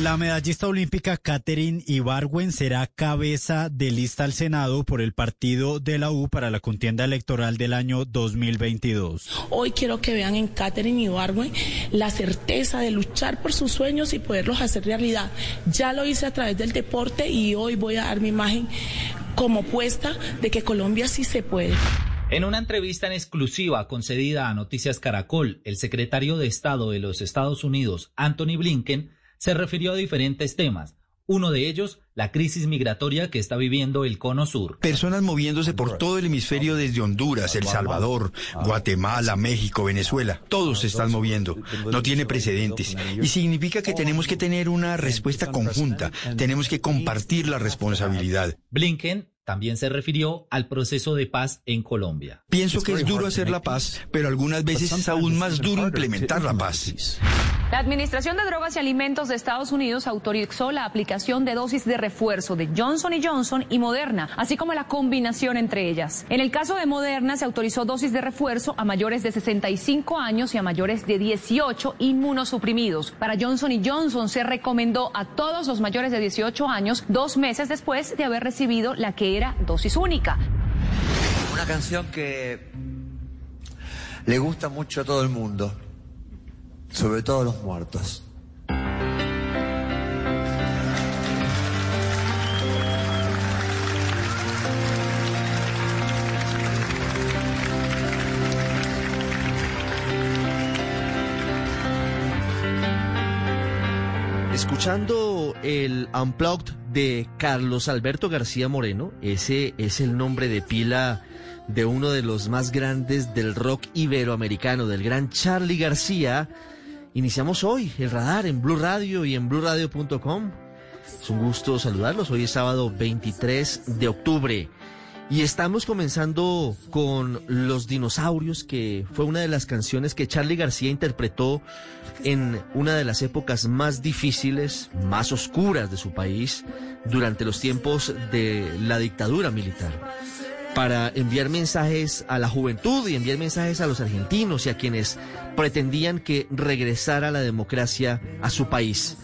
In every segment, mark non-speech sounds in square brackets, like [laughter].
La medallista olímpica Catherine Ibargüen será cabeza de lista al Senado por el partido de la U para la contienda electoral del año 2022. Hoy quiero que vean en Catherine Ibargüen la certeza de luchar por sus sueños y poderlos hacer realidad. Ya lo hice a través del deporte y hoy voy a dar mi imagen como puesta de que Colombia sí se puede. En una entrevista en exclusiva concedida a Noticias Caracol, el secretario de Estado de los Estados Unidos, Anthony Blinken, se refirió a diferentes temas. Uno de ellos, la crisis migratoria que está viviendo el Cono Sur. Personas moviéndose por todo el hemisferio desde Honduras, El Salvador, Guatemala, México, Venezuela. Todos se están moviendo. No tiene precedentes. Y significa que tenemos que tener una respuesta conjunta. Tenemos que compartir la responsabilidad. Blinken también se refirió al proceso de paz en Colombia. Pienso que es duro hacer la paz, pero algunas veces es aún más duro implementar la paz. La Administración de Drogas y Alimentos de Estados Unidos autorizó la aplicación de dosis de refuerzo de Johnson Johnson y Moderna, así como la combinación entre ellas. En el caso de Moderna se autorizó dosis de refuerzo a mayores de 65 años y a mayores de 18 inmunosuprimidos. Para Johnson Johnson se recomendó a todos los mayores de 18 años dos meses después de haber recibido la que era dosis única. Una canción que le gusta mucho a todo el mundo, sobre todo a los muertos. Escuchando el Unplugged de Carlos Alberto García Moreno, ese es el nombre de pila de uno de los más grandes del rock iberoamericano, del gran Charlie García. Iniciamos hoy el radar en Blue Radio y en bluradio.com. Es un gusto saludarlos. Hoy es sábado 23 de octubre. Y estamos comenzando con Los Dinosaurios, que fue una de las canciones que Charlie García interpretó en una de las épocas más difíciles, más oscuras de su país, durante los tiempos de la dictadura militar, para enviar mensajes a la juventud y enviar mensajes a los argentinos y a quienes pretendían que regresara la democracia a su país.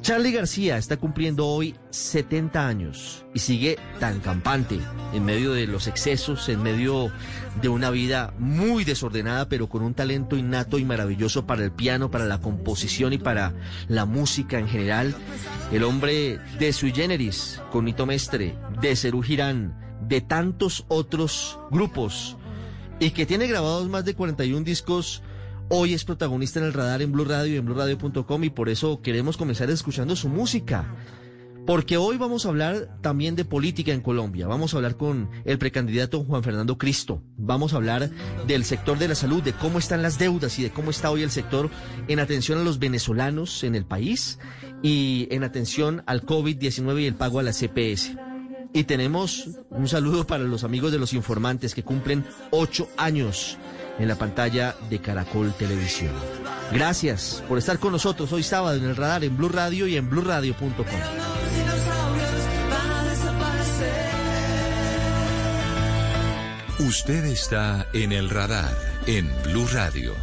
Charlie García está cumpliendo hoy 70 años y sigue tan campante en medio de los excesos, en medio de una vida muy desordenada, pero con un talento innato y maravilloso para el piano, para la composición y para la música en general. El hombre de Sui Generis, con Nito Mestre, de Cerú Girán, de tantos otros grupos y que tiene grabados más de 41 discos Hoy es protagonista en el radar en Blue Radio y en BlueRadio.com y por eso queremos comenzar escuchando su música. Porque hoy vamos a hablar también de política en Colombia. Vamos a hablar con el precandidato Juan Fernando Cristo. Vamos a hablar del sector de la salud, de cómo están las deudas y de cómo está hoy el sector en atención a los venezolanos en el país y en atención al COVID-19 y el pago a la CPS. Y tenemos un saludo para los amigos de los informantes que cumplen ocho años en la pantalla de Caracol Televisión. Gracias por estar con nosotros hoy sábado en el radar en Blue Radio y en BlueRadio.com. Usted está en el radar en Blue Radio.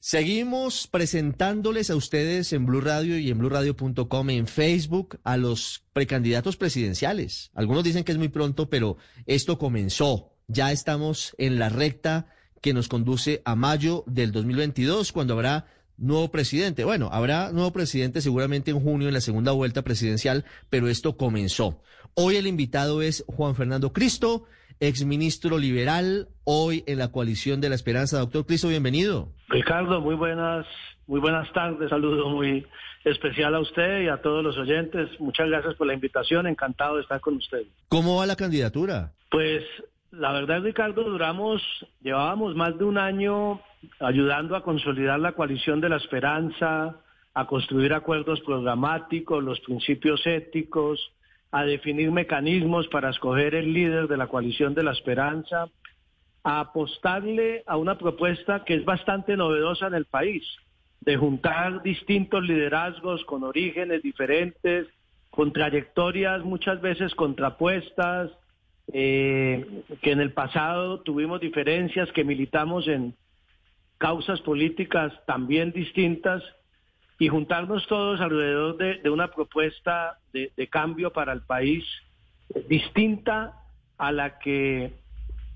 Seguimos presentándoles a ustedes en Blue Radio y en BlueRadio.com en Facebook a los precandidatos presidenciales. Algunos dicen que es muy pronto, pero esto comenzó. Ya estamos en la recta que nos conduce a mayo del 2022, cuando habrá nuevo presidente. Bueno, habrá nuevo presidente seguramente en junio en la segunda vuelta presidencial, pero esto comenzó. Hoy el invitado es Juan Fernando Cristo, exministro liberal, hoy en la coalición de la esperanza. Doctor Cristo, bienvenido. Ricardo, muy buenas, muy buenas tardes. Saludo muy especial a usted y a todos los oyentes. Muchas gracias por la invitación. Encantado de estar con usted. ¿Cómo va la candidatura? Pues la verdad, Ricardo, duramos, llevábamos más de un año ayudando a consolidar la coalición de la esperanza, a construir acuerdos programáticos, los principios éticos, a definir mecanismos para escoger el líder de la coalición de la esperanza, a apostarle a una propuesta que es bastante novedosa en el país, de juntar distintos liderazgos con orígenes diferentes, con trayectorias muchas veces contrapuestas, eh, que en el pasado tuvimos diferencias, que militamos en causas políticas también distintas, y juntarnos todos alrededor de, una propuesta de, cambio para el país distinta a la que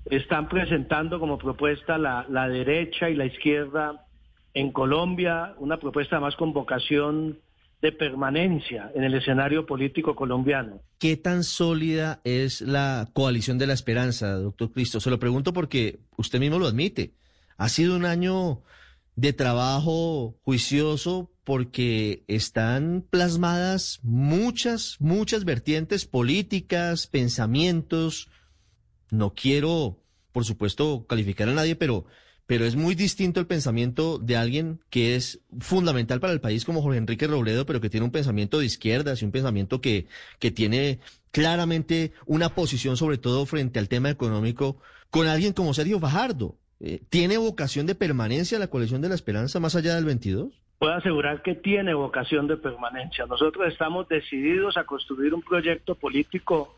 están presentando como propuesta la, la derecha y la izquierda en Colombia, una propuesta más con vocación de permanencia en el escenario político colombiano. ¿Qué tan sólida es la coalición de la esperanza, doctor Cristo? Se lo pregunto porque usted mismo lo admite. Ha sido un año de trabajo juicioso porque están plasmadas muchas, muchas vertientes políticas, pensamientos. No quiero, por supuesto, calificar a nadie, pero pero es muy distinto el pensamiento de alguien que es fundamental para el país como Jorge Enrique Robledo, pero que tiene un pensamiento de izquierdas y un pensamiento que, que tiene claramente una posición sobre todo frente al tema económico con alguien como Sergio Fajardo. Eh, ¿Tiene vocación de permanencia la coalición de la esperanza más allá del 22? Puedo asegurar que tiene vocación de permanencia. Nosotros estamos decididos a construir un proyecto político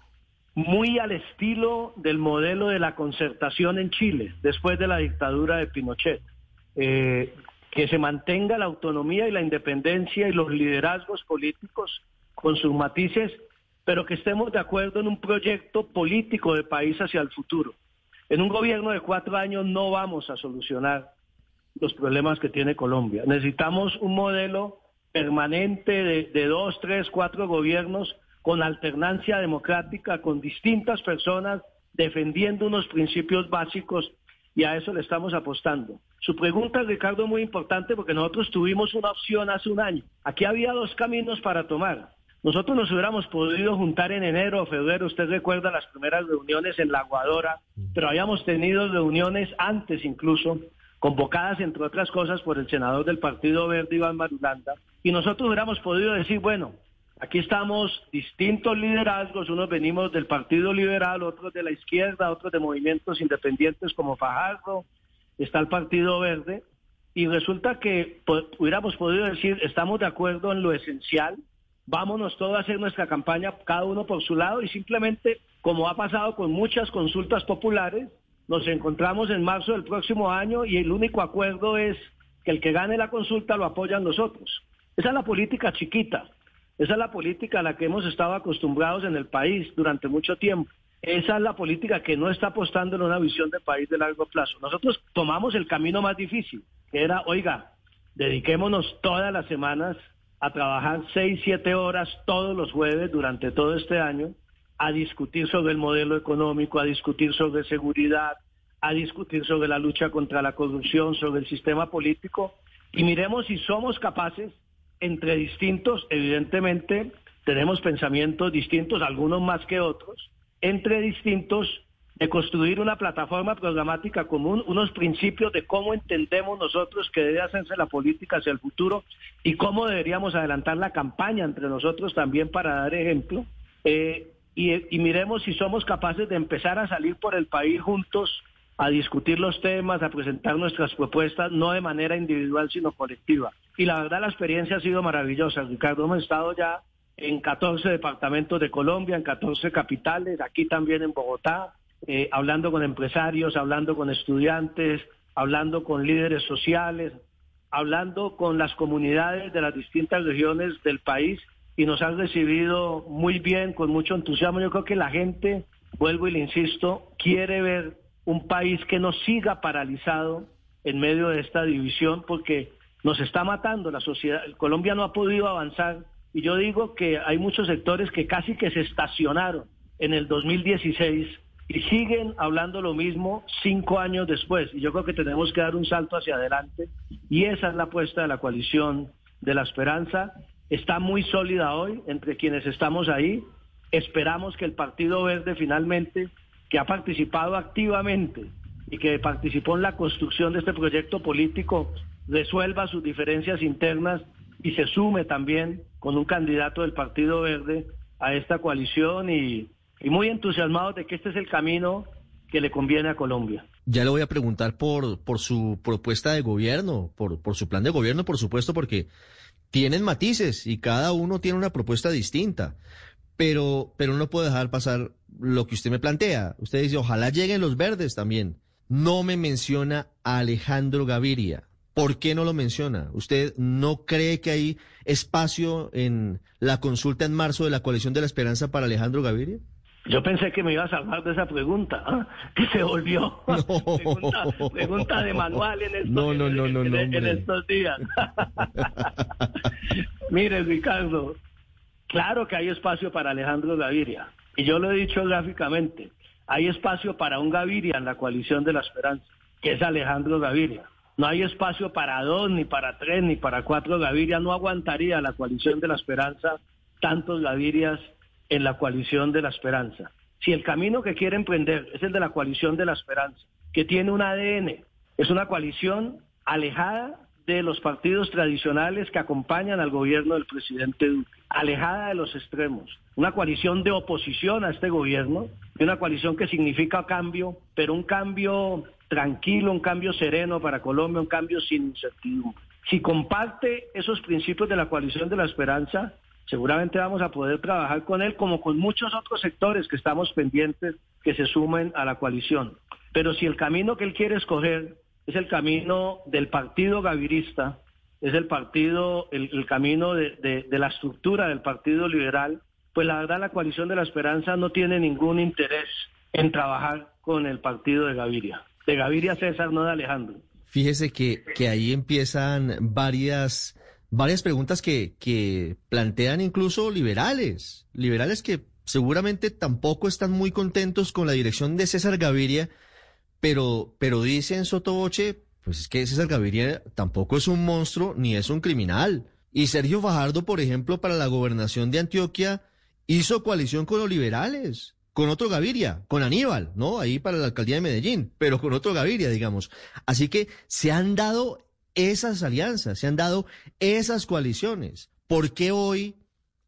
muy al estilo del modelo de la concertación en Chile, después de la dictadura de Pinochet. Eh, que se mantenga la autonomía y la independencia y los liderazgos políticos con sus matices, pero que estemos de acuerdo en un proyecto político de país hacia el futuro. En un gobierno de cuatro años no vamos a solucionar los problemas que tiene Colombia. Necesitamos un modelo permanente de, de dos, tres, cuatro gobiernos con alternancia democrática, con distintas personas defendiendo unos principios básicos y a eso le estamos apostando. Su pregunta, Ricardo, es muy importante porque nosotros tuvimos una opción hace un año. Aquí había dos caminos para tomar. Nosotros nos hubiéramos podido juntar en enero o febrero, usted recuerda las primeras reuniones en La Aguadora, pero habíamos tenido reuniones antes incluso, convocadas entre otras cosas por el senador del Partido Verde, Iván Marulanda, y nosotros hubiéramos podido decir, bueno, Aquí estamos distintos liderazgos, unos venimos del Partido Liberal, otros de la izquierda, otros de movimientos independientes como Fajardo, está el Partido Verde, y resulta que hubiéramos podido decir, estamos de acuerdo en lo esencial, vámonos todos a hacer nuestra campaña, cada uno por su lado, y simplemente, como ha pasado con muchas consultas populares, nos encontramos en marzo del próximo año y el único acuerdo es que el que gane la consulta lo apoyan nosotros. Esa es la política chiquita. Esa es la política a la que hemos estado acostumbrados en el país durante mucho tiempo. Esa es la política que no está apostando en una visión de país de largo plazo. Nosotros tomamos el camino más difícil, que era, oiga, dediquémonos todas las semanas a trabajar seis, siete horas todos los jueves durante todo este año a discutir sobre el modelo económico, a discutir sobre seguridad, a discutir sobre la lucha contra la corrupción, sobre el sistema político y miremos si somos capaces entre distintos, evidentemente tenemos pensamientos distintos, algunos más que otros, entre distintos de construir una plataforma programática común, unos principios de cómo entendemos nosotros que debe hacerse la política hacia el futuro y cómo deberíamos adelantar la campaña entre nosotros también para dar ejemplo. Eh, y, y miremos si somos capaces de empezar a salir por el país juntos a discutir los temas, a presentar nuestras propuestas, no de manera individual, sino colectiva. Y la verdad la experiencia ha sido maravillosa, Ricardo. Hemos estado ya en 14 departamentos de Colombia, en 14 capitales, aquí también en Bogotá, eh, hablando con empresarios, hablando con estudiantes, hablando con líderes sociales, hablando con las comunidades de las distintas regiones del país y nos han recibido muy bien, con mucho entusiasmo. Yo creo que la gente, vuelvo y le insisto, quiere ver un país que no siga paralizado en medio de esta división porque nos está matando la sociedad. Colombia no ha podido avanzar y yo digo que hay muchos sectores que casi que se estacionaron en el 2016 y siguen hablando lo mismo cinco años después. Y yo creo que tenemos que dar un salto hacia adelante y esa es la apuesta de la coalición de la esperanza. Está muy sólida hoy entre quienes estamos ahí. Esperamos que el Partido Verde finalmente que ha participado activamente y que participó en la construcción de este proyecto político resuelva sus diferencias internas y se sume también con un candidato del Partido Verde a esta coalición y, muy entusiasmado de que este es el camino que le conviene a Colombia. Ya le voy a preguntar por, por su propuesta de gobierno, por, por su plan de gobierno, por supuesto, porque tienen matices y cada uno tiene una propuesta distinta pero, pero no puedo dejar pasar lo que usted me plantea. Usted dice, ojalá lleguen los verdes también. No me menciona a Alejandro Gaviria. ¿Por qué no lo menciona? ¿Usted no cree que hay espacio en la consulta en marzo de la coalición de la esperanza para Alejandro Gaviria? Yo pensé que me iba a salvar de esa pregunta, ¿ah? que se volvió [laughs] pregunta, de manual en estos, días. [laughs] Mire, Ricardo, claro que hay espacio para Alejandro Gaviria. Y yo lo he dicho gráficamente, hay espacio para un Gaviria en la coalición de la esperanza, que es Alejandro Gaviria. No hay espacio para dos, ni para tres, ni para cuatro Gaviria. No aguantaría la coalición de la esperanza tantos Gavirias en la coalición de la esperanza. Si el camino que quiere emprender es el de la coalición de la esperanza, que tiene un ADN, es una coalición alejada de los partidos tradicionales que acompañan al gobierno del presidente Duque, alejada de los extremos, una coalición de oposición a este gobierno, una coalición que significa cambio, pero un cambio tranquilo, un cambio sereno para Colombia, un cambio sin incertidumbre. Si comparte esos principios de la coalición de la esperanza, seguramente vamos a poder trabajar con él como con muchos otros sectores que estamos pendientes que se sumen a la coalición. Pero si el camino que él quiere escoger es el camino del partido gavirista, es el partido, el, camino de, la estructura del Partido Liberal, pues la verdad la coalición de la esperanza no tiene ningún interés en trabajar con el partido de Gaviria. De Gaviria César, no de Alejandro. Fíjese que, que ahí empiezan varias varias preguntas que, que plantean incluso liberales, liberales que seguramente tampoco están muy contentos con la dirección de César Gaviria, pero, pero dicen Sotoboche, pues es que César Gaviria tampoco es un monstruo ni es un criminal. Y Sergio Fajardo, por ejemplo, para la gobernación de Antioquia, hizo coalición con los liberales, con otro Gaviria, con Aníbal, ¿no? Ahí para la alcaldía de Medellín, pero con otro Gaviria, digamos. Así que se han dado esas alianzas, se han dado esas coaliciones. ¿Por qué hoy,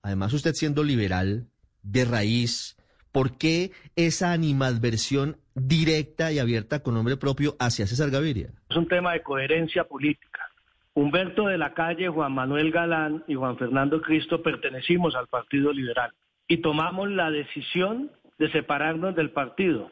además usted siendo liberal de raíz, por qué esa animadversión directa y abierta con nombre propio hacia César Gaviria? Es un tema de coherencia política. Humberto de la Calle, Juan Manuel Galán y Juan Fernando Cristo pertenecimos al Partido Liberal y tomamos la decisión de separarnos del partido.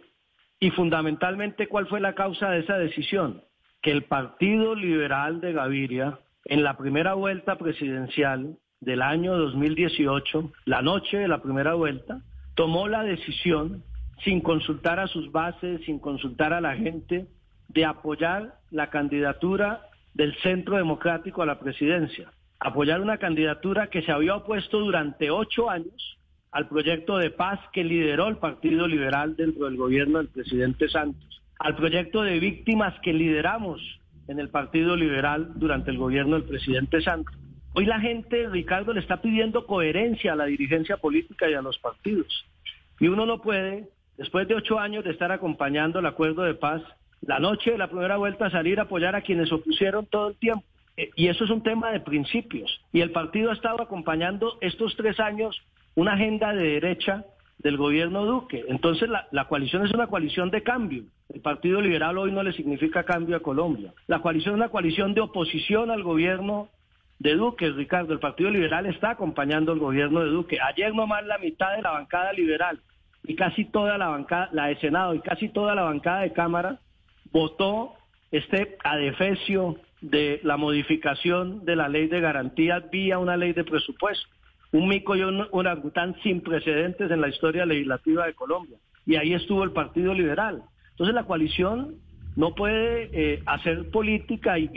Y fundamentalmente, ¿cuál fue la causa de esa decisión? que el Partido Liberal de Gaviria, en la primera vuelta presidencial del año 2018, la noche de la primera vuelta, tomó la decisión, sin consultar a sus bases, sin consultar a la gente, de apoyar la candidatura del Centro Democrático a la presidencia. Apoyar una candidatura que se había opuesto durante ocho años al proyecto de paz que lideró el Partido Liberal dentro del gobierno del presidente Santos al proyecto de víctimas que lideramos en el Partido Liberal durante el gobierno del presidente Santos. Hoy la gente, Ricardo, le está pidiendo coherencia a la dirigencia política y a los partidos. Y uno no puede, después de ocho años de estar acompañando el acuerdo de paz, la noche de la primera vuelta salir a apoyar a quienes opusieron todo el tiempo. Eh, y eso es un tema de principios. Y el partido ha estado acompañando estos tres años una agenda de derecha del gobierno Duque. Entonces la, coalición es una coalición de cambio. El Partido Liberal hoy no le significa cambio a Colombia. La coalición es una coalición de oposición al gobierno de Duque, Ricardo. El Partido Liberal está acompañando al gobierno de Duque. Ayer nomás la mitad de la bancada liberal y casi toda la bancada, la de Senado y casi toda la bancada de Cámara votó este adefesio de la modificación de la ley de garantías vía una ley de presupuesto un mico y un orangután sin precedentes en la historia legislativa de Colombia. Y ahí estuvo el Partido Liberal. Entonces la coalición no puede eh, hacer política y,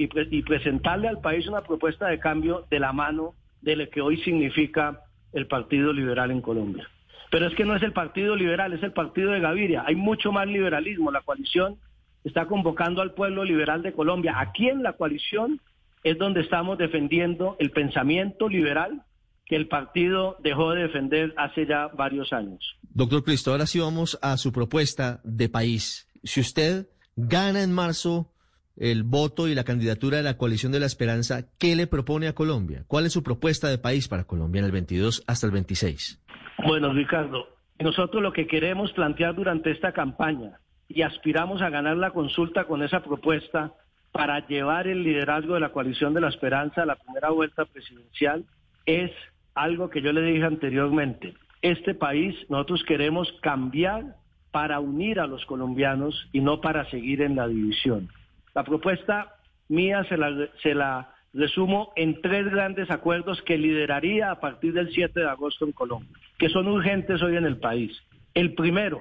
presentarle al país una propuesta de cambio de la mano de lo que hoy significa el Partido Liberal en Colombia. Pero es que no es el Partido Liberal, es el Partido de Gaviria. Hay mucho más liberalismo. La coalición está convocando al pueblo liberal de Colombia. Aquí en la coalición es donde estamos defendiendo el pensamiento liberal que el partido dejó de defender hace ya varios años. Doctor Cristo, ahora sí vamos a su propuesta de país. Si usted gana en marzo el voto y la candidatura de la coalición de la esperanza, ¿qué le propone a Colombia? ¿Cuál es su propuesta de país para Colombia en el 22 hasta el 26? Bueno, Ricardo, nosotros lo que queremos plantear durante esta campaña y aspiramos a ganar la consulta con esa propuesta para llevar el liderazgo de la coalición de la esperanza a la primera vuelta presidencial es algo que yo le dije anteriormente. Este país nosotros queremos cambiar para unir a los colombianos y no para seguir en la división. La propuesta mía se la, se la resumo en tres grandes acuerdos que lideraría a partir del 7 de agosto en Colombia, que son urgentes hoy en el país. El primero,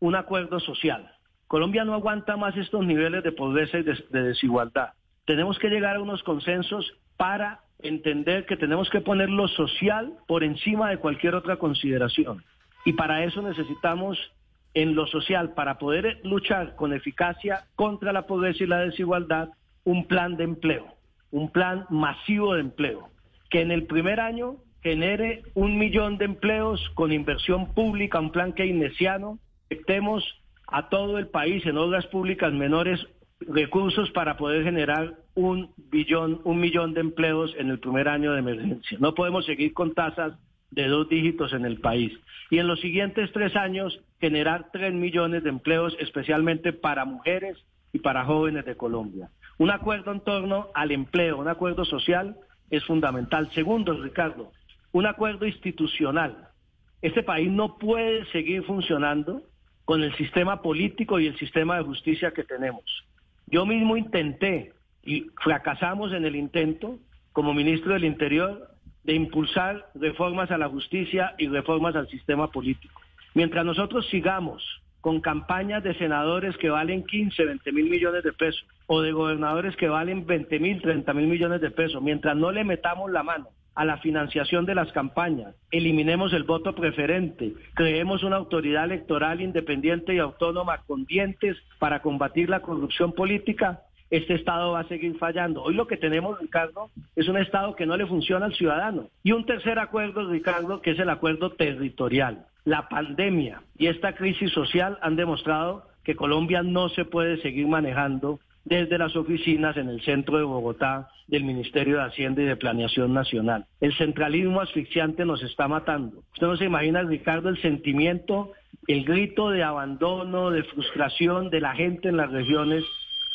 un acuerdo social. Colombia no aguanta más estos niveles de pobreza y de, desigualdad. Tenemos que llegar a unos consensos para entender que tenemos que poner lo social por encima de cualquier otra consideración. Y para eso necesitamos en lo social, para poder luchar con eficacia contra la pobreza y la desigualdad, un plan de empleo, un plan masivo de empleo, que en el primer año genere un millón de empleos con inversión pública, un plan keynesiano, estemos a todo el país en obras públicas menores recursos para poder generar un billón, un millón de empleos en el primer año de emergencia. No podemos seguir con tasas de dos dígitos en el país. Y en los siguientes tres años generar tres millones de empleos, especialmente para mujeres y para jóvenes de Colombia. Un acuerdo en torno al empleo, un acuerdo social es fundamental. Segundo, Ricardo, un acuerdo institucional. Este país no puede seguir funcionando con el sistema político y el sistema de justicia que tenemos. Yo mismo intenté y fracasamos en el intento como ministro del Interior de impulsar reformas a la justicia y reformas al sistema político. Mientras nosotros sigamos con campañas de senadores que valen 15, 20 mil millones de pesos o de gobernadores que valen 20 mil, 30 mil millones de pesos, mientras no le metamos la mano a la financiación de las campañas, eliminemos el voto preferente, creemos una autoridad electoral independiente y autónoma con dientes para combatir la corrupción política, este Estado va a seguir fallando. Hoy lo que tenemos, Ricardo, es un Estado que no le funciona al ciudadano. Y un tercer acuerdo, Ricardo, que es el acuerdo territorial. La pandemia y esta crisis social han demostrado que Colombia no se puede seguir manejando desde las oficinas en el centro de Bogotá del Ministerio de Hacienda y de Planeación Nacional. El centralismo asfixiante nos está matando. Usted no se imagina, Ricardo, el sentimiento, el grito de abandono, de frustración de la gente en las regiones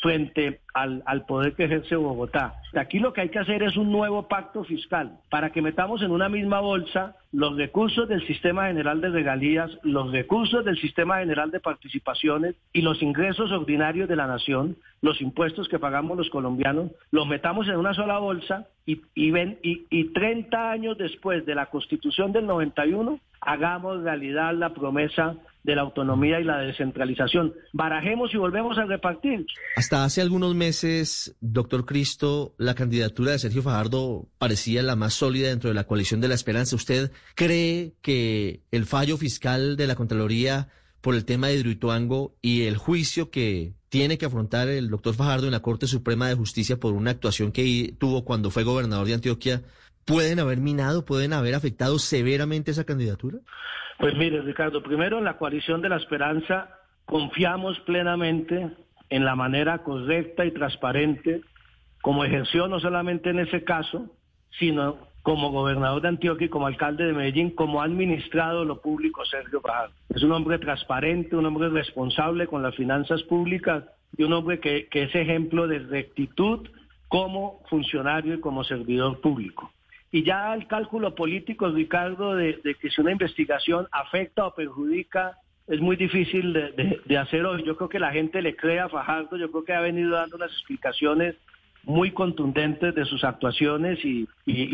frente al, poder que ejerce Bogotá. Aquí lo que hay que hacer es un nuevo pacto fiscal para que metamos en una misma bolsa los recursos del sistema general de regalías, los recursos del sistema general de participaciones y los ingresos ordinarios de la nación, los impuestos que pagamos los colombianos, los metamos en una sola bolsa y, y, ven, y, y 30 años después de la constitución del 91 hagamos realidad la promesa de la autonomía y la descentralización. Barajemos y volvemos a repartir. Hasta hace algunos meses, doctor Cristo, la candidatura de Sergio Fajardo parecía la más sólida dentro de la coalición de la esperanza. ¿Usted cree que el fallo fiscal de la Contraloría por el tema de Hidroituango y el juicio que tiene que afrontar el doctor Fajardo en la Corte Suprema de Justicia por una actuación que tuvo cuando fue gobernador de Antioquia, pueden haber minado, pueden haber afectado severamente esa candidatura? Pues mire, Ricardo, primero en la coalición de la esperanza confiamos plenamente en la manera correcta y transparente como ejerció no solamente en ese caso, sino como gobernador de Antioquia y como alcalde de Medellín, como ha administrado lo público Sergio Fajardo. Es un hombre transparente, un hombre responsable con las finanzas públicas y un hombre que, es ejemplo de rectitud como funcionario y como servidor público. Y ya el cálculo político, Ricardo, de, que si una investigación afecta o perjudica, es muy difícil de, hacer hoy. Yo creo que la gente le cree a Fajardo, yo creo que ha venido dando unas explicaciones muy contundentes de sus actuaciones y,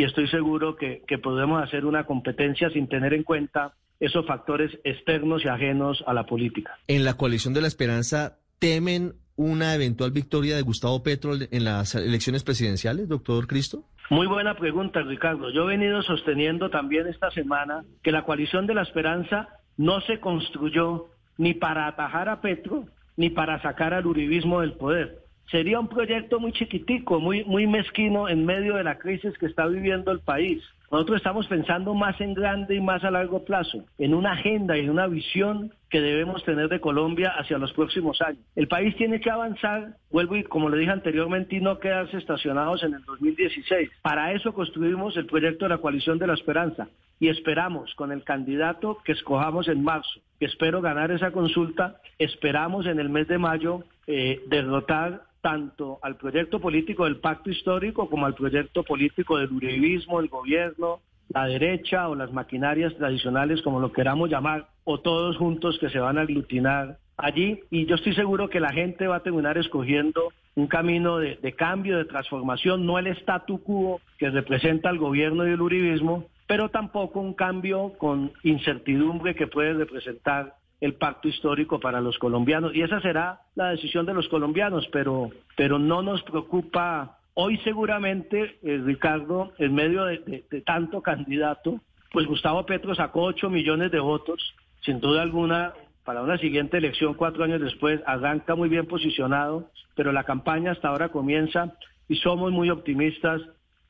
estoy seguro que, que podemos hacer una competencia sin tener en cuenta esos factores externos y ajenos a la política. En la coalición de la esperanza, ¿temen una eventual victoria de Gustavo Petro en las elecciones presidenciales, doctor Cristo? Muy buena pregunta, Ricardo. Yo he venido sosteniendo también esta semana que la coalición de la esperanza no se construyó ni para atajar a Petro ni para sacar al uribismo del poder. Sería un proyecto muy chiquitico, muy, muy mezquino en medio de la crisis que está viviendo el país. Nosotros estamos pensando más en grande y más a largo plazo, en una agenda y en una visión que debemos tener de Colombia hacia los próximos años. El país tiene que avanzar, vuelvo y como le dije anteriormente, y no quedarse estacionados en el 2016. Para eso construimos el proyecto de la coalición de la esperanza y esperamos con el candidato que escojamos en marzo, que espero ganar esa consulta, esperamos en el mes de mayo eh, derrotar tanto al proyecto político del pacto histórico como al proyecto político del uribismo, el gobierno, la derecha o las maquinarias tradicionales, como lo queramos llamar, o todos juntos que se van a aglutinar allí. Y yo estoy seguro que la gente va a terminar escogiendo un camino de, cambio, de transformación, no el statu quo que representa el gobierno y el uribismo, pero tampoco un cambio con incertidumbre que puede representar el pacto histórico para los colombianos. Y esa será la decisión de los colombianos, pero, pero no nos preocupa hoy seguramente, eh, Ricardo, en medio de, tanto candidato, pues Gustavo Petro sacó 8 millones de votos, sin duda alguna para una siguiente elección cuatro años después, arranca muy bien posicionado, pero la campaña hasta ahora comienza y somos muy optimistas.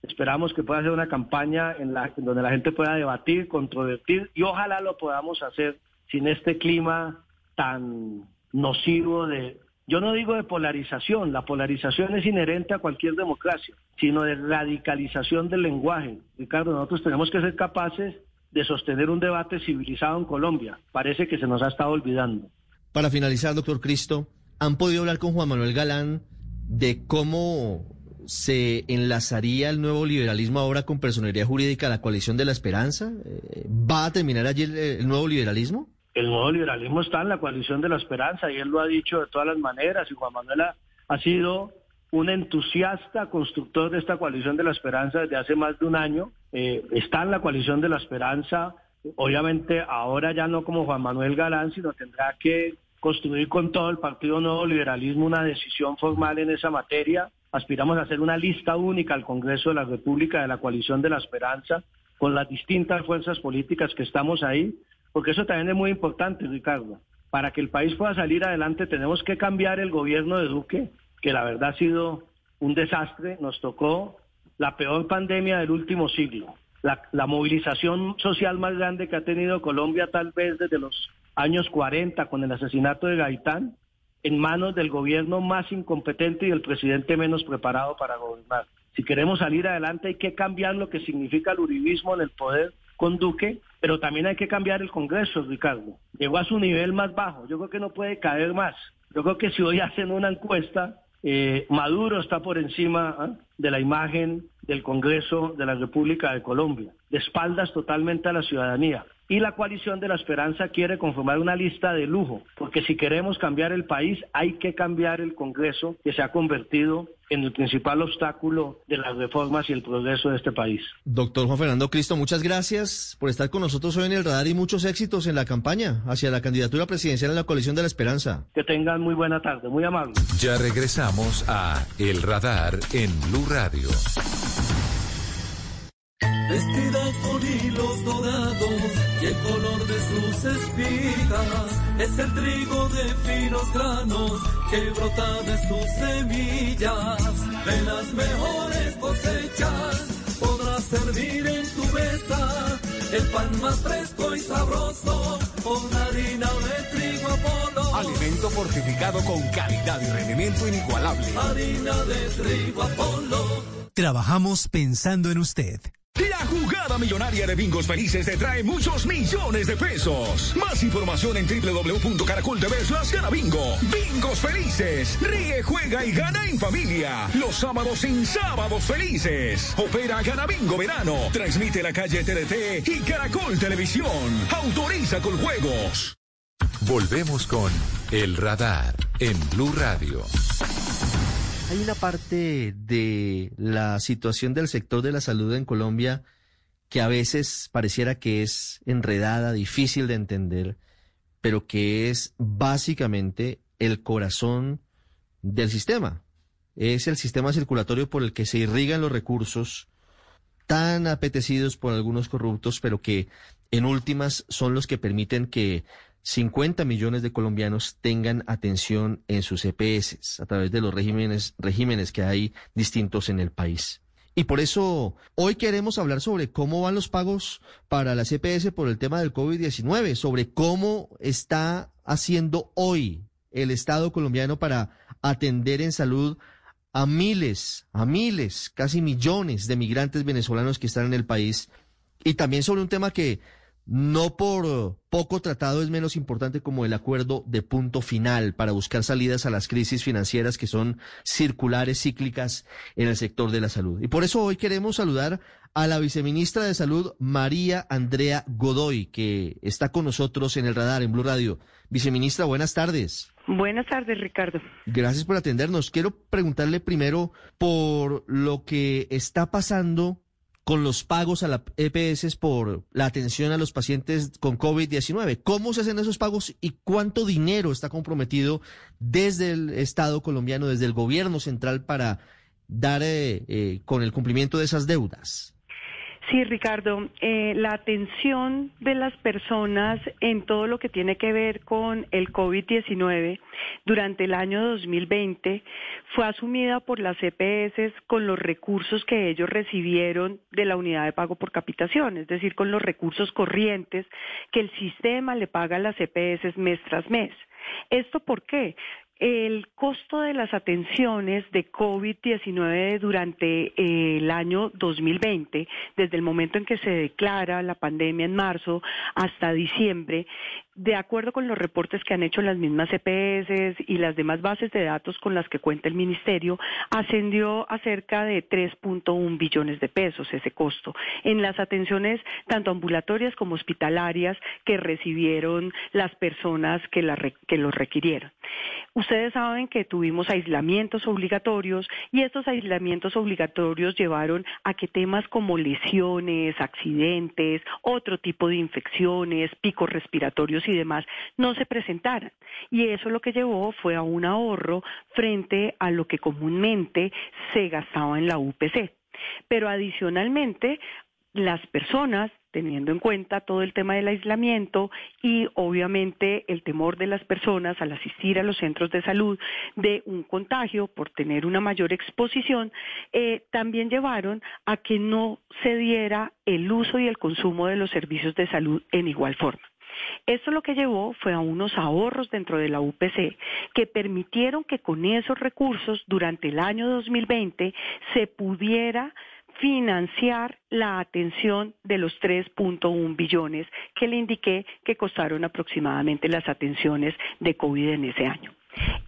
Esperamos que pueda ser una campaña en, la, en donde la gente pueda debatir, controvertir y ojalá lo podamos hacer sin este clima tan nocivo de, yo no digo de polarización, la polarización es inherente a cualquier democracia, sino de radicalización del lenguaje. Ricardo, nosotros tenemos que ser capaces de sostener un debate civilizado en Colombia. Parece que se nos ha estado olvidando. Para finalizar, doctor Cristo, ¿han podido hablar con Juan Manuel Galán de cómo se enlazaría el nuevo liberalismo ahora con personería jurídica la coalición de la esperanza? Eh, ¿Va a terminar allí el nuevo liberalismo? El nuevo liberalismo está en la coalición de la esperanza y él lo ha dicho de todas las maneras y Juan Manuel ha, sido un entusiasta constructor de esta coalición de la esperanza desde hace más de un año. Eh, está en la coalición de la esperanza, obviamente ahora ya no como Juan Manuel Galán, sino tendrá que construir con todo el Partido Nuevo Liberalismo una decisión formal en esa materia. Aspiramos a hacer una lista única al Congreso de la República de la coalición de la esperanza con las distintas fuerzas políticas que estamos ahí, porque eso también es muy importante, Ricardo. Para que el país pueda salir adelante tenemos que cambiar el gobierno de Duque que la verdad ha sido un desastre, nos tocó la peor pandemia del último siglo, la, movilización social más grande que ha tenido Colombia tal vez desde los años 40 con el asesinato de Gaitán, en manos del gobierno más incompetente y del presidente menos preparado para gobernar. Si queremos salir adelante hay que cambiar lo que significa el uribismo en el poder con Duque, pero también hay que cambiar el Congreso, Ricardo. Llegó a su nivel más bajo, yo creo que no puede caer más. Yo creo que si hoy hacen una encuesta, eh, Maduro está por encima ¿eh? de la imagen del Congreso de la República de Colombia, de espaldas totalmente a la ciudadanía. Y la coalición de la esperanza quiere conformar una lista de lujo, porque si queremos cambiar el país hay que cambiar el Congreso, que se ha convertido en el principal obstáculo de las reformas y el progreso de este país. Doctor Juan Fernando Cristo, muchas gracias por estar con nosotros hoy en el radar y muchos éxitos en la campaña hacia la candidatura presidencial en la coalición de la esperanza. Que tengan muy buena tarde, muy amable. Ya regresamos a El Radar en Blue Radio. Vestida con hilos dorados y el color de sus espigas es el trigo de finos granos que brota de sus semillas. De las mejores cosechas podrás servir en tu mesa el pan más fresco y sabroso con harina de trigo Apolo. Alimento fortificado con calidad y rendimiento inigualable. Harina de trigo Apolo. Trabajamos pensando en usted. La jugada millonaria de Bingos Felices te trae muchos millones de pesos. Más información en www.caracol.tv bingo. Bingos Felices. Ríe, juega y gana en familia. Los sábados en Sábados Felices. Opera Gana Bingo Verano. Transmite la calle TDT y Caracol Televisión. Autoriza con juegos. Volvemos con El Radar en Blue Radio. Hay una parte de la situación del sector de la salud en Colombia que a veces pareciera que es enredada, difícil de entender, pero que es básicamente el corazón del sistema. Es el sistema circulatorio por el que se irrigan los recursos tan apetecidos por algunos corruptos, pero que en últimas son los que permiten que 50 millones de colombianos tengan atención en sus EPS a través de los regímenes, regímenes que hay distintos en el país. Y por eso hoy queremos hablar sobre cómo van los pagos para las EPS por el tema del COVID-19, sobre cómo está haciendo hoy el Estado colombiano para atender en salud a miles, a miles, casi millones de migrantes venezolanos que están en el país. Y también sobre un tema que no por poco tratado es menos importante como el acuerdo de punto final para buscar salidas a las crisis financieras que son circulares, cíclicas en el sector de la salud. Y por eso hoy queremos saludar a la viceministra de Salud, María Andrea Godoy, que está con nosotros en el radar en Blue Radio. Viceministra, buenas tardes. Buenas tardes, Ricardo. Gracias por atendernos. Quiero preguntarle primero por lo que está pasando con los pagos a la EPS por la atención a los pacientes con COVID-19. ¿Cómo se hacen esos pagos y cuánto dinero está comprometido desde el Estado colombiano, desde el gobierno central para dar eh, eh, con el cumplimiento de esas deudas? Sí, Ricardo, eh, la atención de las personas en todo lo que tiene que ver con el COVID-19 durante el año 2020 fue asumida por las EPS con los recursos que ellos recibieron de la unidad de pago por capitación, es decir, con los recursos corrientes que el sistema le paga a las EPS mes tras mes. ¿Esto por qué? El costo de las atenciones de COVID-19 durante eh, el año 2020, desde el momento en que se declara la pandemia en marzo hasta diciembre, de acuerdo con los reportes que han hecho las mismas EPS y las demás bases de datos con las que cuenta el Ministerio, ascendió a cerca de 3.1 billones de pesos ese costo en las atenciones tanto ambulatorias como hospitalarias que recibieron las personas que, que los requirieron. Ustedes saben que tuvimos aislamientos obligatorios y estos aislamientos obligatorios llevaron a que temas como lesiones, accidentes, otro tipo de infecciones, picos respiratorios y demás no se presentaran. Y eso lo que llevó fue a un ahorro frente a lo que comúnmente se gastaba en la UPC. Pero adicionalmente, las personas, teniendo en cuenta todo el tema del aislamiento y obviamente el temor de las personas al asistir a los centros de salud de un contagio por tener una mayor exposición, eh, también llevaron a que no se diera el uso y el consumo de los servicios de salud en igual forma. Esto lo que llevó fue a unos ahorros dentro de la UPC que permitieron que con esos recursos durante el año 2020 se pudiera financiar la atención de los 3.1 billones que le indiqué que costaron aproximadamente las atenciones de COVID en ese año.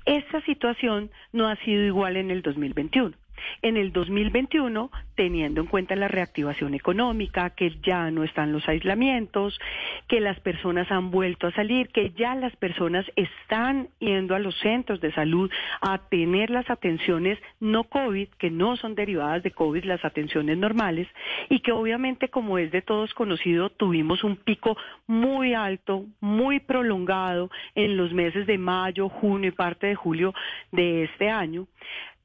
Esta situación no ha sido igual en el 2021. En el 2021, teniendo en cuenta la reactivación económica, que ya no están los aislamientos, que las personas han vuelto a salir, que ya las personas están yendo a los centros de salud a tener las atenciones no COVID, que no son derivadas de COVID, las atenciones normales, y que obviamente, como es de todos conocido, tuvimos un pico muy alto, muy prolongado en los meses de mayo, junio y parte de julio de este año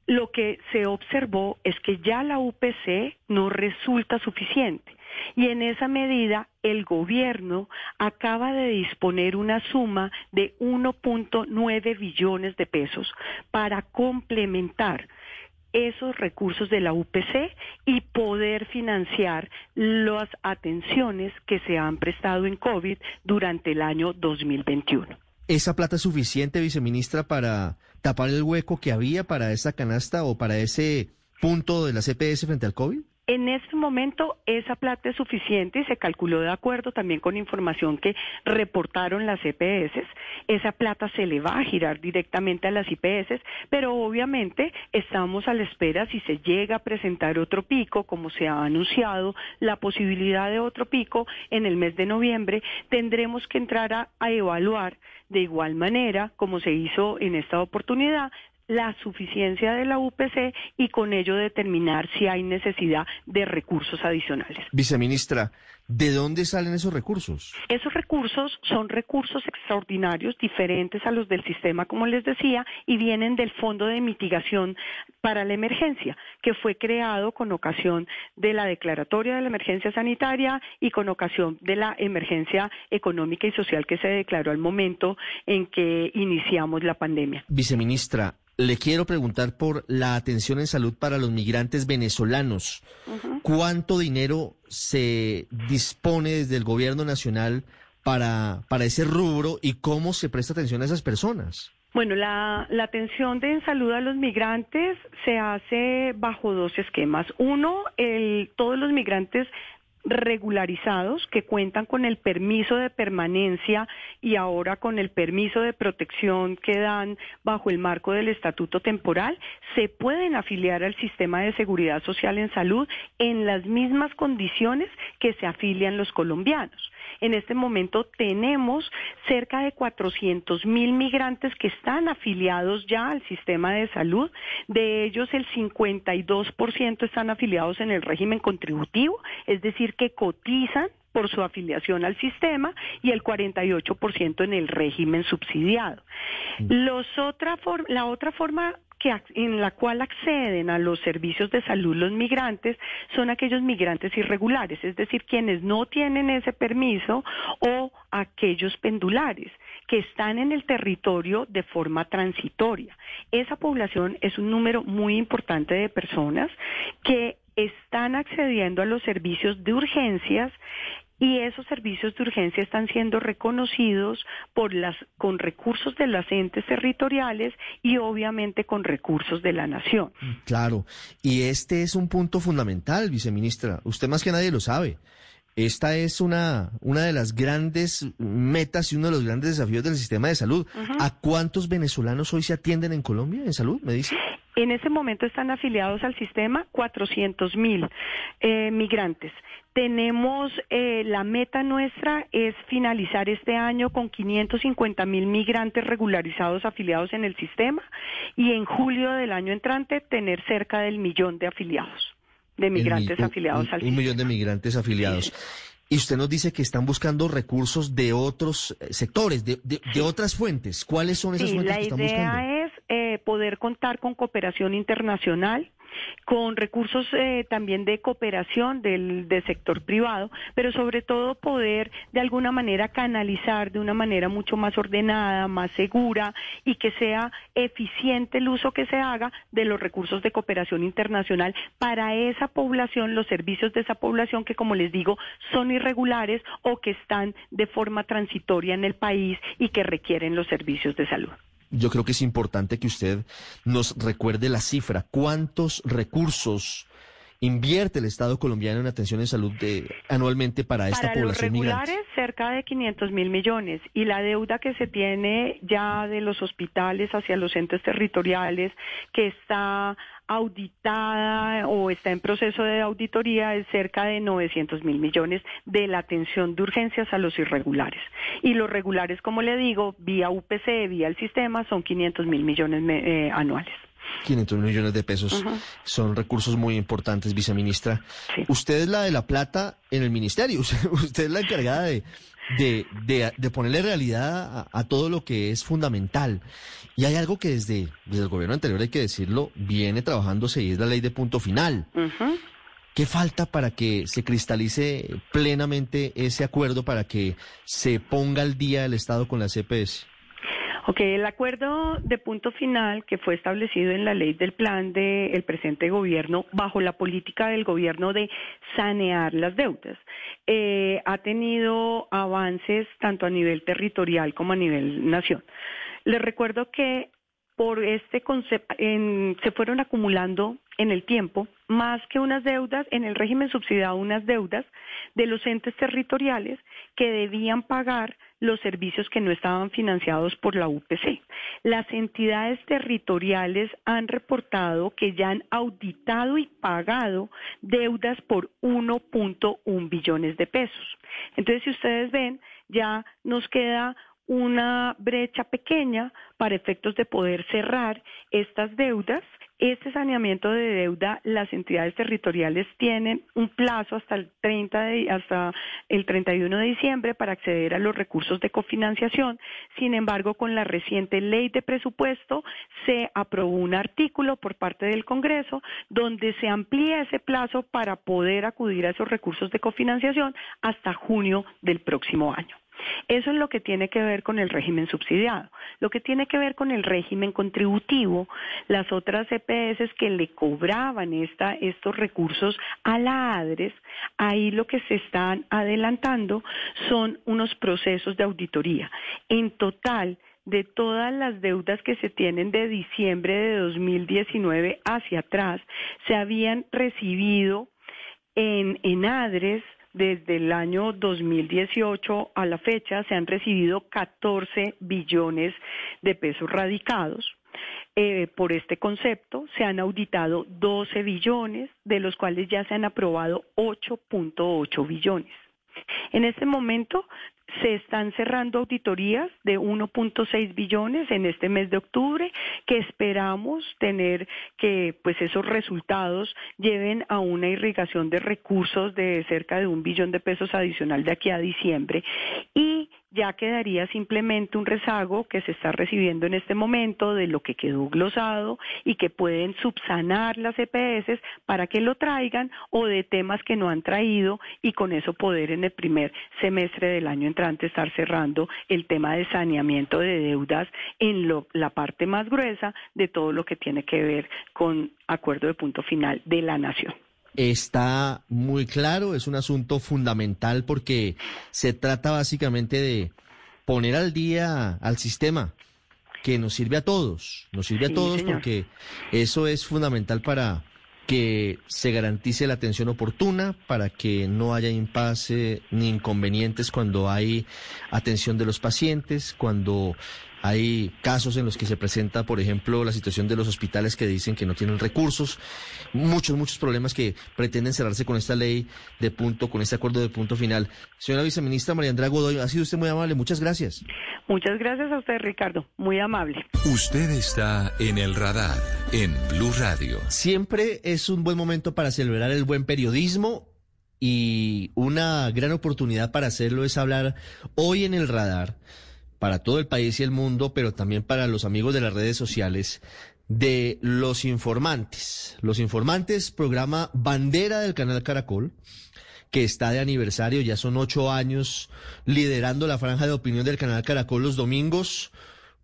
lo que se observó es que ya la UPC no resulta suficiente y en esa medida el gobierno acaba de disponer una suma de 1.9 billones de pesos para complementar esos recursos de la UPC y poder financiar las atenciones que se han prestado en COVID durante el año 2021. ¿Esa plata es suficiente, viceministra, para tapar el hueco que había para esa canasta o para ese punto de la CPS frente al COVID? En este momento esa plata es suficiente y se calculó de acuerdo también con información que reportaron las EPS. Esa plata se le va a girar directamente a las IPS, pero obviamente estamos a la espera si se llega a presentar otro pico, como se ha anunciado, la posibilidad de otro pico en el mes de noviembre, tendremos que entrar a, a evaluar de igual manera, como se hizo en esta oportunidad, la suficiencia de la UPC y con ello determinar si hay necesidad de recursos adicionales. Viceministra, ¿de dónde salen esos recursos? Esos recursos son recursos extraordinarios diferentes a los del sistema, como les decía, y vienen del Fondo de Mitigación para la Emergencia, que fue creado con ocasión de la declaratoria de la emergencia sanitaria y con ocasión de la emergencia económica y social que se declaró al momento en que iniciamos la pandemia. Viceministra, le quiero preguntar por la atención en salud para los migrantes venezolanos. ¿Cuánto dinero se dispone desde el gobierno nacional para, para ese rubro y cómo se presta atención a esas personas? Bueno, la, la, atención de en salud a los migrantes se hace bajo dos esquemas. Uno, el, todos los migrantes regularizados que cuentan con el permiso de permanencia y ahora con el permiso de protección que dan bajo el marco del estatuto temporal, se pueden afiliar al sistema de seguridad social en salud en las mismas condiciones que se afilian los colombianos. En este momento tenemos cerca de 400 mil migrantes que están afiliados ya al sistema de salud. De ellos, el 52% están afiliados en el régimen contributivo, es decir, que cotizan por su afiliación al sistema y el 48% en el régimen subsidiado. Los otra la otra forma que, en la cual acceden a los servicios de salud los migrantes son aquellos migrantes irregulares, es decir, quienes no tienen ese permiso o aquellos pendulares que están en el territorio de forma transitoria. Esa población es un número muy importante de personas que están accediendo a los servicios de urgencias y esos servicios de urgencia están siendo reconocidos por las con recursos de las entes territoriales y obviamente con recursos de la nación. Claro, y este es un punto fundamental, viceministra. Usted más que nadie lo sabe. Esta es una, una de las grandes metas y uno de los grandes desafíos del sistema de salud. ¿A cuántos venezolanos hoy se atienden en Colombia en salud, me dice? En ese momento están afiliados al sistema 400 mil eh, migrantes. Tenemos, eh, la meta nuestra es finalizar este año con 550 mil migrantes regularizados afiliados en el sistema y en julio del año entrante tener cerca del millón de afiliados, de migrantes afiliados al sistema. Un millón de migrantes afiliados. Y usted nos dice que están buscando recursos de otros eh, sectores, de, otras fuentes. ¿Cuáles son esas fuentes que están buscando? La idea es eh, poder contar con cooperación internacional con recursos eh, también de cooperación del, sector privado, pero sobre todo poder de alguna manera canalizar de una manera mucho más ordenada, más segura y que sea eficiente el uso que se haga de los recursos de cooperación internacional para esa población, los servicios de esa población que, como les digo, son irregulares o que están de forma transitoria en el país y que requieren los servicios de salud yo creo que es importante que usted nos recuerde la cifra. ¿Cuántos recursos invierte el Estado colombiano en atención en salud de, anualmente para esta población los regulares, cerca de 500 mil millones. Y la deuda que se tiene ya de los hospitales hacia los entes territoriales, que está auditada o está en proceso de auditoría es cerca de 900 mil millones de la atención de urgencias a los irregulares. Y los regulares, como le digo, vía UPC, vía el sistema, son 500 mil millones eh, anuales. 500 millones de pesos son recursos muy importantes, viceministra. Usted es la de la plata en el ministerio, [laughs] usted es la encargada de, de, ponerle realidad a, todo lo que es fundamental. Y hay algo que desde, desde el gobierno anterior, hay que decirlo, viene trabajándose y es la ley de punto final. ¿Qué falta para que se cristalice plenamente ese acuerdo para que se ponga al día el Estado con la CPS? Ok, el acuerdo de punto final que fue establecido en la ley del plan del presente gobierno bajo la política del gobierno de sanear las deudas eh, ha tenido avances tanto a nivel territorial como a nivel nación. Les recuerdo que por este concepto se fueron acumulando en el tiempo más que unas deudas, en el régimen subsidiado unas deudas de los entes territoriales que debían pagar los servicios que no estaban financiados por la UPC. Las entidades territoriales han reportado que ya han auditado y pagado deudas por 1.1 billones de pesos. Entonces, si ustedes ven, ya nos queda una brecha pequeña para efectos de poder cerrar estas deudas este saneamiento de deuda, las entidades territoriales tienen un plazo hasta el 30 de, hasta el 31 de diciembre para acceder a los recursos de cofinanciación. Sin embargo, con la reciente ley de presupuesto se aprobó un artículo por parte del Congreso donde se amplía ese plazo para poder acudir a esos recursos de cofinanciación hasta junio del próximo año. Eso es lo que tiene que ver con el régimen subsidiado. Lo que tiene que ver con el régimen contributivo, las otras EPS que le cobraban estos recursos a la ADRES, ahí lo que se están adelantando son unos procesos de auditoría. En total, de todas las deudas que se tienen de diciembre de 2019 hacia atrás, se habían recibido en, en ADRES desde el año 2018 a la fecha se han recibido 14 billones de pesos radicados. Eh, por este concepto se han auditado 12 billones, de los cuales ya se han aprobado 8.8 billones. En este momento se están cerrando auditorías de 1.6 billones en este mes de octubre que esperamos tener que pues esos resultados lleven a una irrigación de recursos de cerca de un billón de pesos adicional de aquí a diciembre. Y ya quedaría simplemente un rezago que se está recibiendo en este momento de lo que quedó glosado y que pueden subsanar las EPS para que lo traigan o de temas que no han traído y con eso poder en el primer semestre del año entrante estar cerrando el tema de saneamiento de deudas en la parte más gruesa de todo lo que tiene que ver con acuerdo de punto final de la nación. Está muy claro, es un asunto fundamental porque se trata básicamente de poner al día al sistema que nos sirve a todos, nos sirve a todos porque eso es fundamental para que se garantice la atención oportuna, para que no haya impasse ni inconvenientes cuando hay atención de los pacientes, cuando hay casos en los que se presenta, por ejemplo, la situación de los hospitales que dicen que no tienen recursos, muchos, muchos problemas que pretenden cerrarse con esta ley de punto, con este acuerdo de punto final. Señora viceministra María Andrea Godoy, ha sido usted muy amable, muchas gracias. Muchas gracias a usted, Ricardo, muy amable. Usted está en el radar, en Blue Radio. Siempre es un buen momento para celebrar el buen periodismo y una gran oportunidad para hacerlo es hablar hoy en el radar para todo el país y el mundo, pero también para los amigos de las redes sociales, de Los Informantes. Los Informantes, programa bandera del canal Caracol, que está de aniversario, ya son ocho años liderando la franja de opinión del canal Caracol los domingos,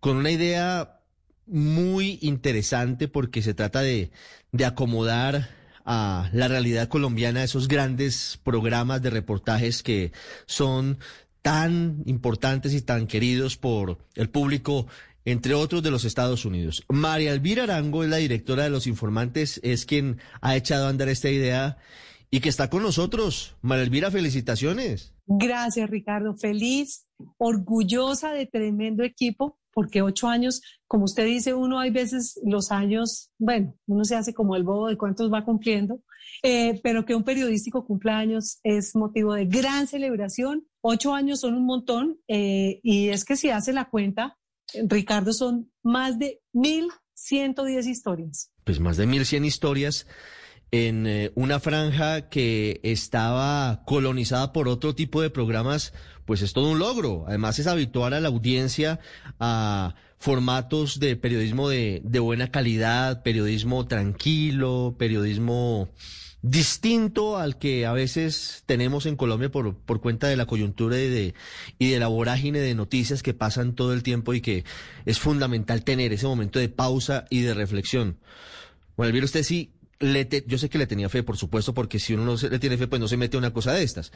con una idea muy interesante porque se trata de, de acomodar a la realidad colombiana esos grandes programas de reportajes que son tan importantes y tan queridos por el público, entre otros de los Estados Unidos. María Elvira Arango es la directora de Los Informantes, es quien ha echado a andar esta idea y que está con nosotros. María Elvira, felicitaciones. Gracias, Ricardo. Feliz, orgullosa de tremendo equipo, porque ocho años, como usted dice, uno hay veces los años, bueno, uno se hace como el bobo de cuántos va cumpliendo, eh, pero que un periodístico cumpleaños es motivo de gran celebración Ocho años son un montón eh, y es que si hace la cuenta, Ricardo, son más de 1.110 historias. Pues más de 1.100 historias en eh, una franja que estaba colonizada por otro tipo de programas, pues es todo un logro. Además es habitual a la audiencia a formatos de periodismo de, de buena calidad, periodismo tranquilo, periodismo distinto al que a veces tenemos en Colombia por, por cuenta de la coyuntura y de, y de la vorágine de noticias que pasan todo el tiempo y que es fundamental tener ese momento de pausa y de reflexión. Bueno, usted sí, le yo sé que le tenía fe, por supuesto, porque si uno no le tiene fe, pues no se mete a una cosa de estas.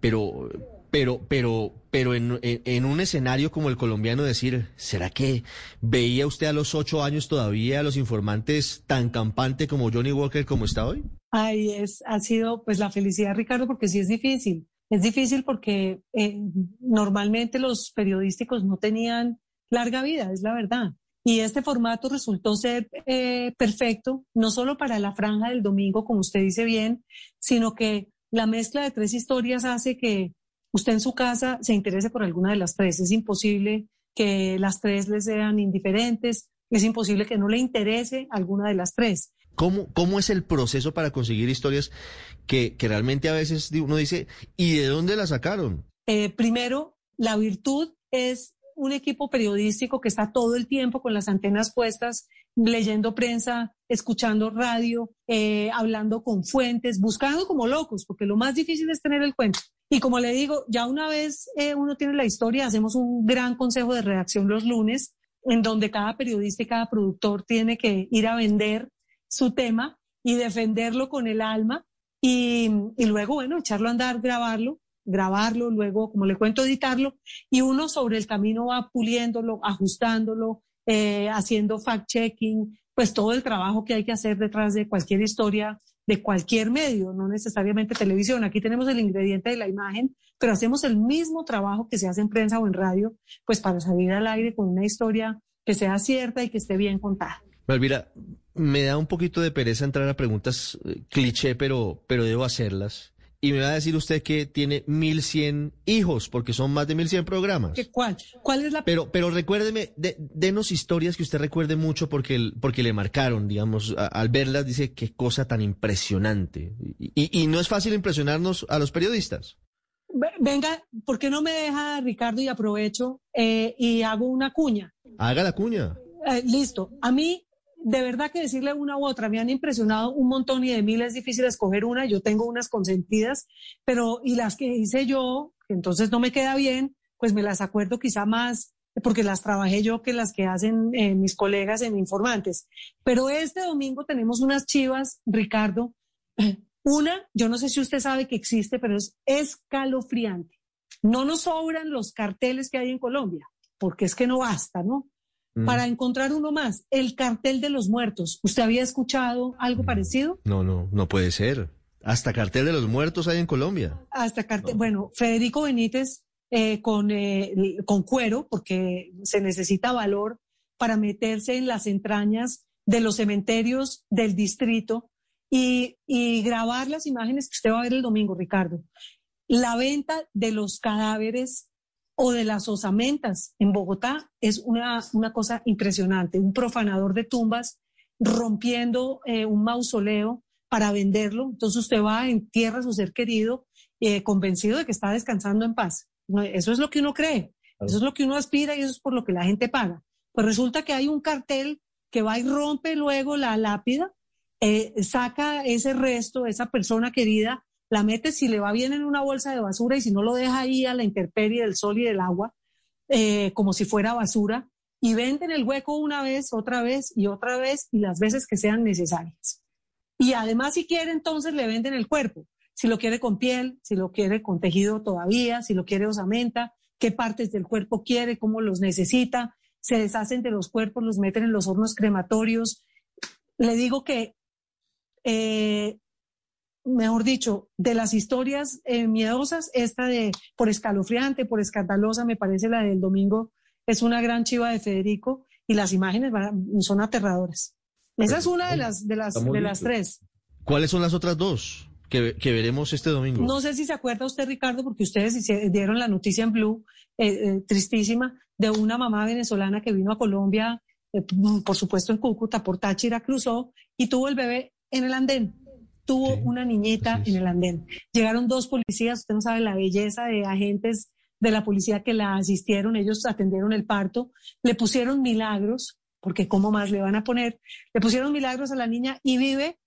Pero, pero, pero, pero en, en, un escenario como el colombiano decir, ¿será que veía usted a los ocho años todavía a los informantes tan campante como Johnny Walker como está hoy? Ay, es, ha sido pues la felicidad, Ricardo, porque sí es difícil. Es difícil porque eh, normalmente los periodísticos no tenían larga vida, es la verdad. Y este formato resultó ser eh, perfecto, no solo para la franja del domingo, como usted dice bien, sino que la mezcla de tres historias hace que usted en su casa se interese por alguna de las tres. Es imposible que las tres le sean indiferentes, es imposible que no le interese alguna de las tres. ¿Cómo, ¿Cómo es el proceso para conseguir historias que, que realmente a veces uno dice, ¿y de dónde la sacaron? Eh, primero, la virtud es un equipo periodístico que está todo el tiempo con las antenas puestas, leyendo prensa, escuchando radio, eh, hablando con fuentes, buscando como locos, porque lo más difícil es tener el cuento. Y como le digo, ya una vez eh, uno tiene la historia, hacemos un gran consejo de redacción los lunes, en donde cada periodista y cada productor tiene que ir a vender su tema y defenderlo con el alma y, luego, bueno, echarlo a andar, grabarlo, grabarlo, luego, como le cuento, editarlo y uno sobre el camino va puliéndolo, ajustándolo, eh, haciendo fact-checking, pues todo el trabajo que hay que hacer detrás de cualquier historia de cualquier medio, no necesariamente televisión. Aquí tenemos el ingrediente de la imagen, pero hacemos el mismo trabajo que se hace en prensa o en radio, pues para salir al aire con una historia que sea cierta y que esté bien contada. Malvira, me da un poquito de pereza entrar a preguntas eh, cliché, pero, pero debo hacerlas. Y me va a decir usted que tiene 1100 hijos, porque son más de 1100 programas. ¿Qué, ¿Cuál? ¿Cuál es la...? Pero, pero recuérdeme, de, denos historias que usted recuerde mucho porque, porque le marcaron, digamos, al verlas dice qué cosa tan impresionante. Y, y, no es fácil impresionarnos a los periodistas. Venga, ¿por qué no me deja Ricardo y aprovecho eh, y hago una cuña? Haga la cuña. Eh, listo. A mí de verdad que decirle una u otra, me han impresionado un montón y de mí es difícil escoger una, yo tengo unas consentidas, pero y las que hice yo, entonces no me queda bien, pues me las acuerdo quizá más porque las trabajé yo que las que hacen eh, mis colegas en Informantes. Pero este domingo tenemos unas chivas, Ricardo. [clears throat] Una, yo no sé si usted sabe que existe, pero es escalofriante. No nos sobran los carteles que hay en Colombia, porque es que no basta, ¿no? Mm. para encontrar uno más, el cartel de los muertos. ¿Usted había escuchado algo mm. parecido? No, no, no puede ser. Hasta cartel de los muertos hay en Colombia. Hasta cartel, bueno, Federico Benítez eh, con, eh, con cuero, porque se necesita valor para meterse en las entrañas de los cementerios del distrito y, y grabar las imágenes que usted va a ver el domingo, Ricardo. La venta de los cadáveres o de las osamentas en Bogotá es una, una cosa impresionante. Un profanador de tumbas rompiendo eh, un mausoleo para venderlo. Entonces usted va, entierra a su ser querido eh, convencido de que está descansando en paz. Eso es lo que uno cree, eso es lo que uno aspira y eso es por lo que la gente paga. Pues resulta que hay un cartel que va y rompe luego la lápida, eh, saca ese resto, esa persona querida, la mete si le va bien en una bolsa de basura y si no lo deja ahí a la intemperie del sol y del agua, eh, como si fuera basura, y venden el hueco una vez, otra vez y otra vez y las veces que sean necesarias. Y además, si quiere, entonces le venden el cuerpo. Si lo quiere con piel, si lo quiere con tejido todavía, si lo quiere osamenta, qué partes del cuerpo quiere, cómo los necesita. Se deshacen de los cuerpos, los meten en los hornos crematorios. Le digo que eh, mejor dicho, de las historias eh, miedosas, esta de por escalofriante, por escandalosa, me parece la del domingo, es una gran chiva de Federico y las imágenes son aterradoras. Esa es una de las, de las, de las tres. ¿Cuáles son las otras dos que, veremos este domingo? No sé si se acuerda usted, Ricardo, porque ustedes dieron la noticia en Blue, eh, eh, tristísima, de una mamá venezolana que vino a Colombia, por supuesto en Cúcuta, por Táchira, cruzó y tuvo el bebé en el andén tuvo una niñita en el andén. Llegaron dos policías, usted no sabe la belleza de agentes de la policía que la asistieron, ellos atendieron el parto, le pusieron milagros, porque ¿cómo más le van a poner? Le pusieron milagros a la niña y vive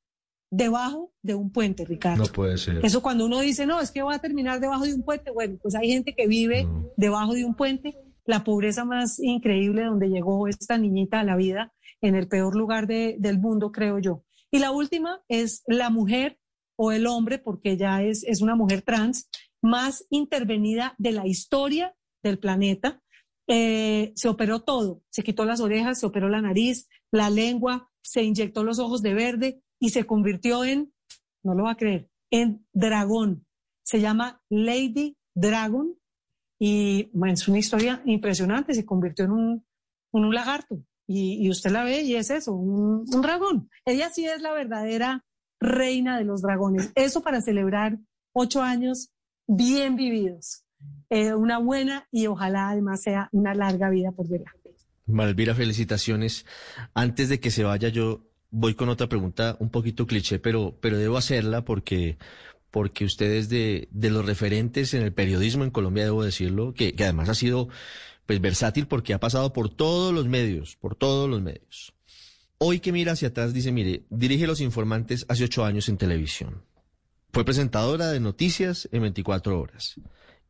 debajo de un puente, Ricardo. No puede ser. Eso cuando uno dice, no, es que va a terminar debajo de un puente, bueno, pues hay gente que vive debajo de un puente, la pobreza más increíble donde llegó esta niñita a la vida, en el peor lugar del mundo, creo yo. Y la última es la mujer o el hombre, porque ya es, es una mujer trans, más intervenida de la historia del planeta. Eh, se operó todo, se quitó las orejas, se operó la nariz, la lengua, se inyectó los ojos de verde y se convirtió en, no lo va a creer, en dragón. Se llama Lady Dragon y bueno, es una historia impresionante, se convirtió en un, en un lagarto. Y, usted la ve y es eso, un, dragón. Ella sí es la verdadera reina de los dragones. Eso para celebrar ocho años bien vividos. Eh, una buena y ojalá además sea una larga vida por delante. Malvira, felicitaciones. Antes de que se vaya, yo voy con otra pregunta un poquito cliché, pero, pero debo hacerla porque, porque usted es de, de los referentes en el periodismo en Colombia, debo decirlo, que, que además ha sido pues versátil porque ha pasado por todos los medios, por todos los medios. Hoy que mira hacia atrás dice, mire, dirige Los Informantes hace ocho años en televisión. Fue presentadora de noticias en 24 horas.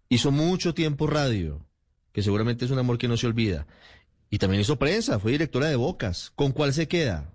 Hizo mucho tiempo radio, que seguramente es un amor que no se olvida. Y también hizo prensa, fue directora de Bocas. ¿Con cuál se queda?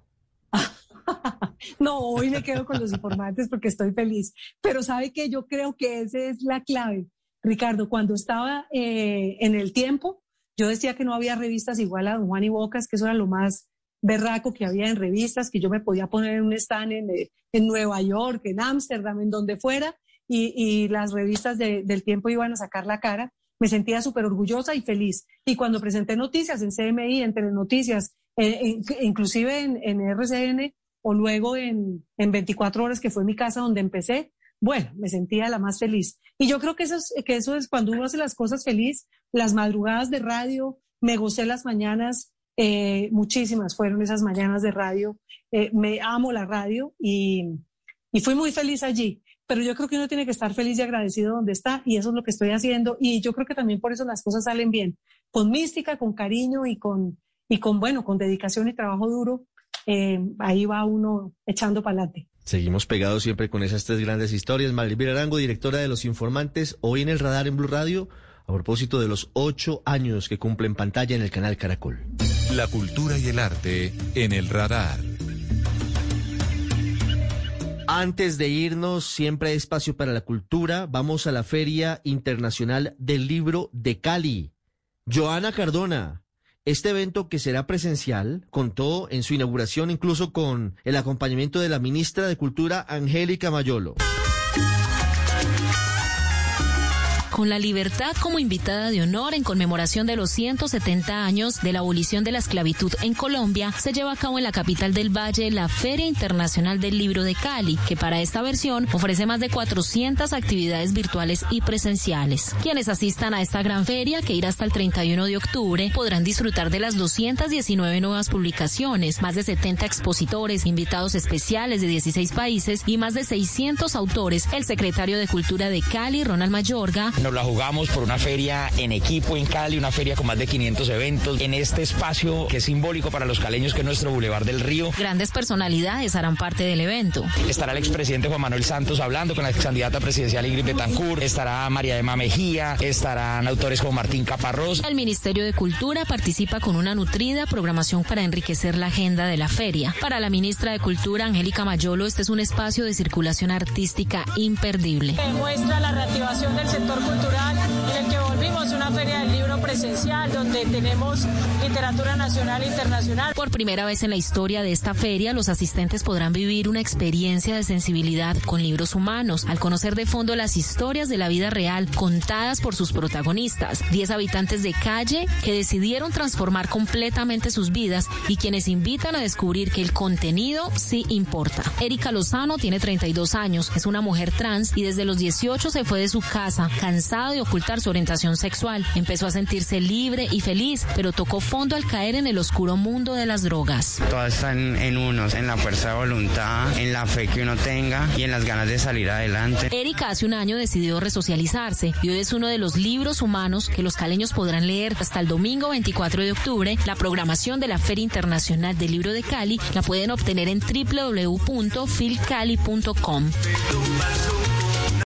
[laughs] no, hoy me quedo con los informantes porque estoy feliz. Pero sabe que yo creo que esa es la clave. Ricardo, cuando estaba eh, en el tiempo, yo decía que no había revistas igual a Don Juan y Bocas, que eso era lo más berraco que había en revistas, que yo me podía poner en un stand en, eh, en Nueva York, en Ámsterdam, en donde fuera, y, y las revistas de, del tiempo iban a sacar la cara. Me sentía súper orgullosa y feliz. Y cuando presenté noticias en CMI, en Telenoticias, eh, inclusive en, en, RCN o luego en, en 24 horas, que fue mi casa donde empecé, bueno, me sentía la más feliz. Y yo creo que eso es, que eso es cuando uno hace las cosas feliz, las madrugadas de radio, me gocé las mañanas, eh, muchísimas fueron esas mañanas de radio, eh, me amo la radio y, y fui muy feliz allí. Pero yo creo que uno tiene que estar feliz y agradecido donde está y eso es lo que estoy haciendo y yo creo que también por eso las cosas salen bien, con mística, con cariño y con, y con bueno, con dedicación y trabajo duro, eh, ahí va uno echando para adelante. Seguimos pegados siempre con esas tres grandes historias. Maribel Arango, directora de Los Informantes, hoy en el radar en Blue Radio, a propósito de los ocho años que cumple en pantalla en el canal Caracol. La cultura y el arte en el radar. Antes de irnos, siempre hay espacio para la cultura. Vamos a la Feria Internacional del Libro de Cali. Joana Cardona, este evento que será presencial contó en su inauguración incluso con el acompañamiento de la ministra de Cultura, Angélica Mayolo. Con la libertad como invitada de honor en conmemoración de los 170 años de la abolición de la esclavitud en Colombia, se lleva a cabo en la capital del Valle la Feria Internacional del Libro de Cali, que para esta versión ofrece más de 400 actividades virtuales y presenciales. Quienes asistan a esta gran feria, que irá hasta el 31 de octubre, podrán disfrutar de las 219 nuevas publicaciones, más de 70 expositores, invitados especiales de 16 países y más de 600 autores. El secretario de Cultura de Cali, Ronald Mayorga, nos la jugamos por una feria en equipo en Cali, una feria con más de 500 eventos, en este espacio que es simbólico para los caleños, que es nuestro Boulevard del Río. Grandes personalidades harán parte del evento. Estará el expresidente Juan Manuel Santos hablando con la ex candidata presidencial Ingrid Betancourt, estará María Emma Mejía, estarán autores como Martín Caparrós. El Ministerio de Cultura participa con una nutrida programación para enriquecer la agenda de la feria. Para la ministra de Cultura, Angélica Mayolo, este es un espacio de circulación artística imperdible. Demuestra la reactivación del sector cultural cultural en el que volvimos una feria del libro presencial donde tenemos literatura nacional e internacional. Por primera vez en la historia de esta feria, los asistentes podrán vivir una experiencia de sensibilidad con libros humanos al conocer de fondo las historias de la vida real contadas por sus protagonistas, 10 habitantes de calle que decidieron transformar completamente sus vidas y quienes invitan a descubrir que el contenido sí importa. Erika Lozano tiene 32 años, es una mujer trans y desde los 18 se fue de su casa, cansado de ocultar su orientación sexual. Empezó a sentirse libre y feliz, pero tocó fondo al caer en el oscuro mundo de las drogas. Todo está en, uno, en la fuerza de voluntad, en la fe que uno tenga y en las ganas de salir adelante. Erika hace un año decidió resocializarse y hoy es uno de los libros humanos que los caleños podrán leer hasta el domingo 24 de octubre. La programación de la Feria Internacional del Libro de Cali la pueden obtener en www.filcali.com.